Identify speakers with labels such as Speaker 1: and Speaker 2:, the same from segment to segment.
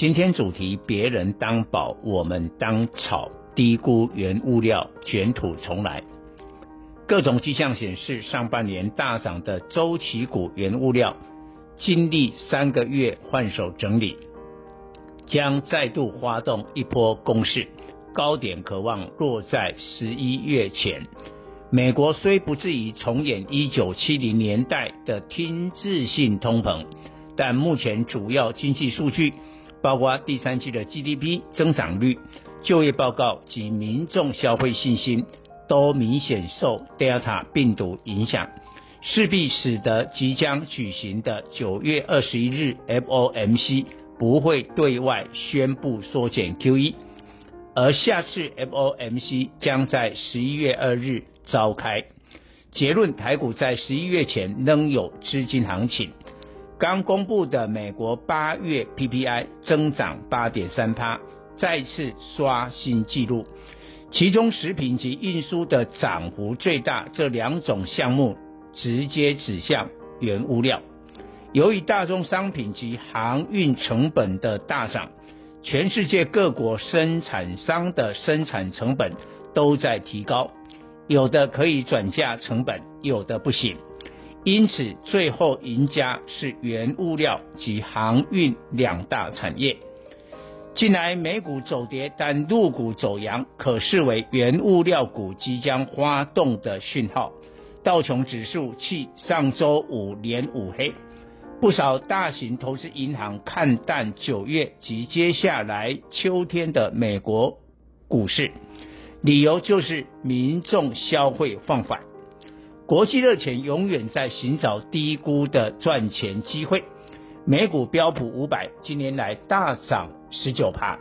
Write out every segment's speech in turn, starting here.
Speaker 1: 今天主题：别人当宝，我们当草，低估原物料，卷土重来。各种迹象显示，上半年大涨的周期股原物料，经历三个月换手整理，将再度发动一波攻势，高点可望落在十一月前。美国虽不至于重演一九七零年代的听滞性通膨，但目前主要经济数据，包括第三季的 GDP 增长率、就业报告及民众消费信心，都明显受 Delta 病毒影响，势必使得即将举行的九月二十一日 FOMC 不会对外宣布缩减 QE，而下次 FOMC 将在十一月二日。召开，结论台股在十一月前仍有资金行情。刚公布的美国八月 PPI 增长八点三趴，再次刷新纪录。其中食品及运输的涨幅最大，这两种项目直接指向原物料。由于大宗商品及航运成本的大涨，全世界各国生产商的生产成本都在提高。有的可以转嫁成本，有的不行，因此最后赢家是原物料及航运两大产业。近来美股走跌，但陆股走扬，可视为原物料股即将发动的讯号。道琼指数继上周五连五黑，不少大型投资银行看淡九月及接下来秋天的美国股市。理由就是民众消费放缓，国际热钱永远在寻找低估的赚钱机会。美股标普五百今年来大涨十九趴，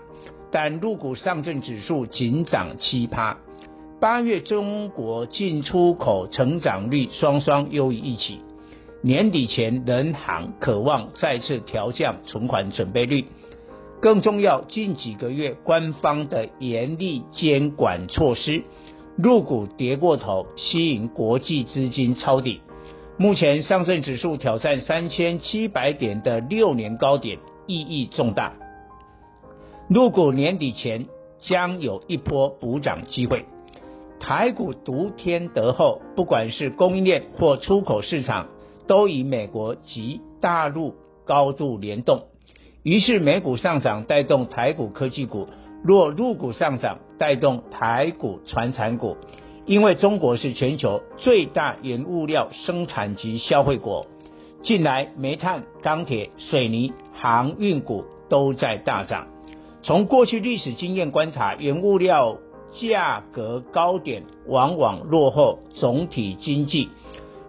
Speaker 1: 但陆股上证指数仅涨七趴。八月中国进出口成长率双双优于预期，年底前人行可望再次调降存款准备率。更重要，近几个月官方的严厉监管措施，入股跌过头，吸引国际资金抄底。目前上证指数挑战三千七百点的六年高点，意义重大。入股年底前将有一波补涨机会。台股独天得厚，不管是供应链或出口市场，都与美国及大陆高度联动。于是美股上涨带动台股科技股，若入股上涨带动台股传产股，因为中国是全球最大原物料生产及消费国，近来煤炭、钢铁、水泥、航运股都在大涨。从过去历史经验观察，原物料价格高点往往落后总体经济，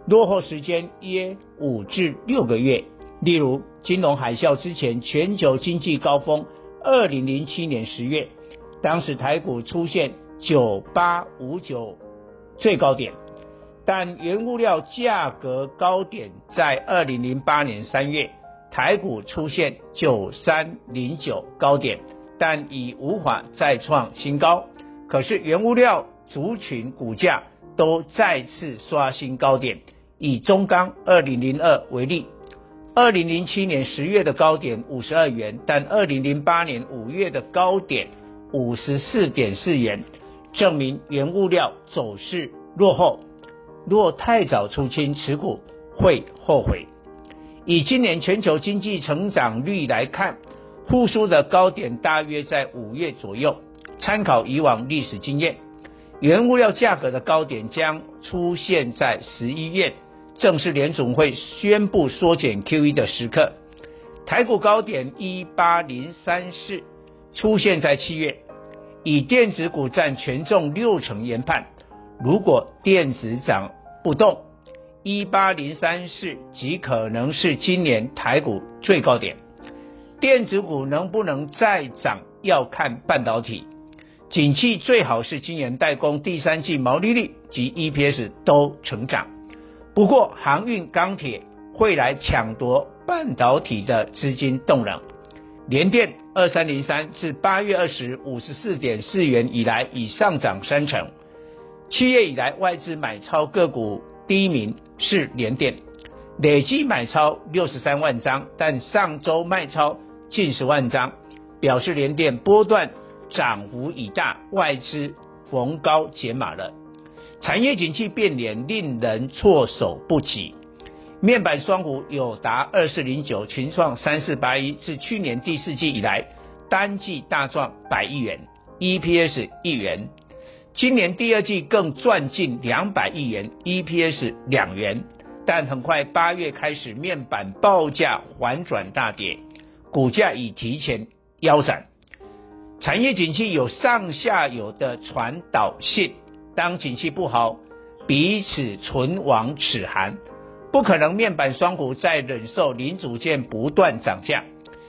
Speaker 1: 落后时间约五至六个月。例如，金融海啸之前，全球经济高峰，二零零七年十月，当时台股出现九八五九最高点，但原物料价格高点在二零零八年三月，台股出现九三零九高点，但已无法再创新高。可是原物料族群股价都再次刷新高点，以中钢二零零二为例。二零零七年十月的高点五十二元，但二零零八年五月的高点五十四点四元，证明原物料走势落后。若太早出清持股，会后悔。以今年全球经济成长率来看，复苏的高点大约在五月左右。参考以往历史经验，原物料价格的高点将出现在十一月。正是联总会宣布缩减 QE 的时刻，台股高点一八零三四出现在七月，以电子股占权重六成研判，如果电子涨不动，一八零三四极可能是今年台股最高点。电子股能不能再涨要看半导体。景气最好是今年代工，第三季毛利率及 EPS 都成长。不过航运、钢铁会来抢夺半导体的资金动能。联电二三零三是八月二十五十四点四元以来已上涨三成。七月以来外资买超个股第一名是联电，累计买超六十三万张，但上周卖超近十万张，表示联电波段涨幅已大，外资逢高减码了。产业景气变脸，令人措手不及。面板双虎有达二四零九、群创三四八一，自去年第四季以来单季大赚百亿元，EPS 一元。今年第二季更赚近两百亿元，EPS 两元。但很快八月开始，面板报价反转大跌，股价已提前腰斩。产业景气有上下游的传导性，当景气不好，彼此唇亡齿寒。不可能，面板双股再忍受零组件不断涨价。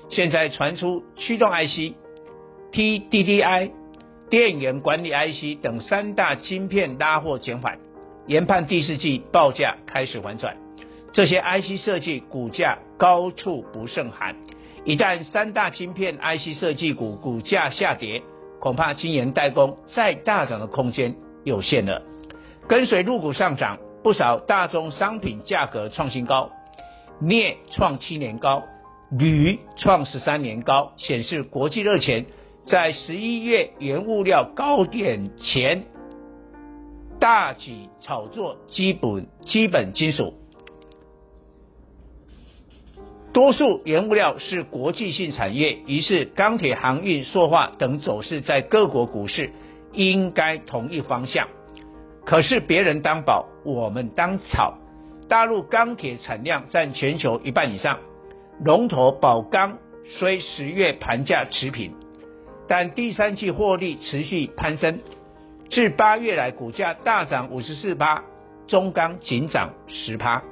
Speaker 1: 现在传出驱动 IC、TDDI、电源管理 IC 等三大晶片拉货减缓，研判第四季报价开始反转。这些 IC 设计股价高处不胜寒，一旦三大晶片 IC 设计股股价下跌，恐怕晶圆代工再大涨的空间有限了。跟随入股上涨。不少大宗商品价格创新高，镍创七年高，铝创十三年高，显示国际热钱在十一月原物料高点前大举炒作基本基本金属。多数原物料是国际性产业，于是钢铁、航运、塑化等走势在各国股市应该同一方向。可是别人当宝，我们当草。大陆钢铁产量占全球一半以上，龙头宝钢虽十月盘价持平，但第三季获利持续攀升，至八月来股价大涨五十四趴，中钢仅涨十趴。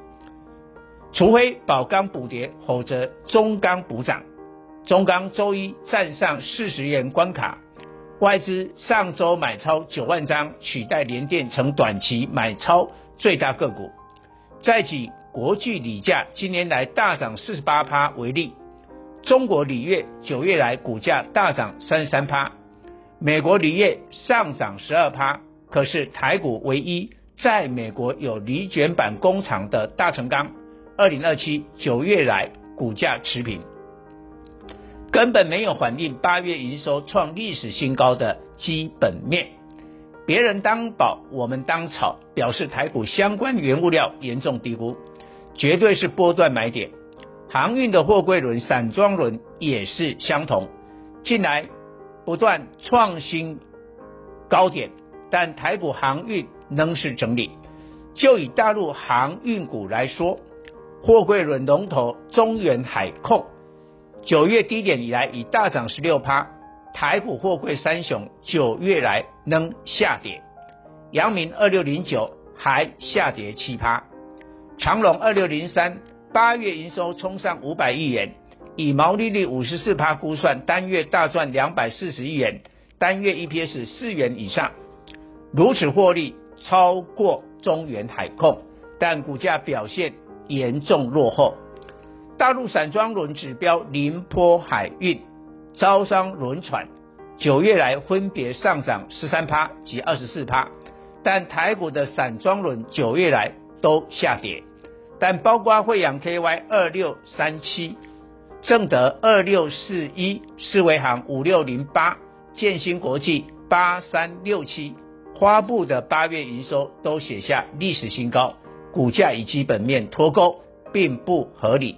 Speaker 1: 除非宝钢补跌，否则中钢补涨。中钢周一站上四十元关卡。外资上周买超九万张，取代联电成短期买超最大个股。再举国巨锂价今年来大涨四十八趴为例，中国锂业九月来股价大涨三十三趴，美国锂业上涨十二趴。可是台股唯一在美国有锂卷板工厂的大成钢，二零二七九月来股价持平。根本没有反映八月营收创历史新高的基本面，别人当宝，我们当草，表示台股相关原物料严重低估，绝对是波段买点。航运的货柜轮、散装轮也是相同，近来不断创新高点，但台股航运仍是整理。就以大陆航运股来说，货柜轮龙头中远海控。九月低点以来已大涨十六趴，台股货柜三雄九月来仍下跌，阳明二六零九还下跌七趴，长荣二六零三八月营收冲上五百亿元，以毛利率五十四趴估算，单月大赚两百四十亿元，单月 EPS 四元以上，如此获利超过中远海控，但股价表现严重落后。大陆散装轮指标宁波海运、招商轮船九月来分别上涨十三趴及二十四趴，但台股的散装轮九月来都下跌，但包括慧洋 KY 二六三七、正德二六四一、世维航五六零八、建新国际八三六七发布的八月营收都写下历史新高，股价与基本面脱钩，并不合理。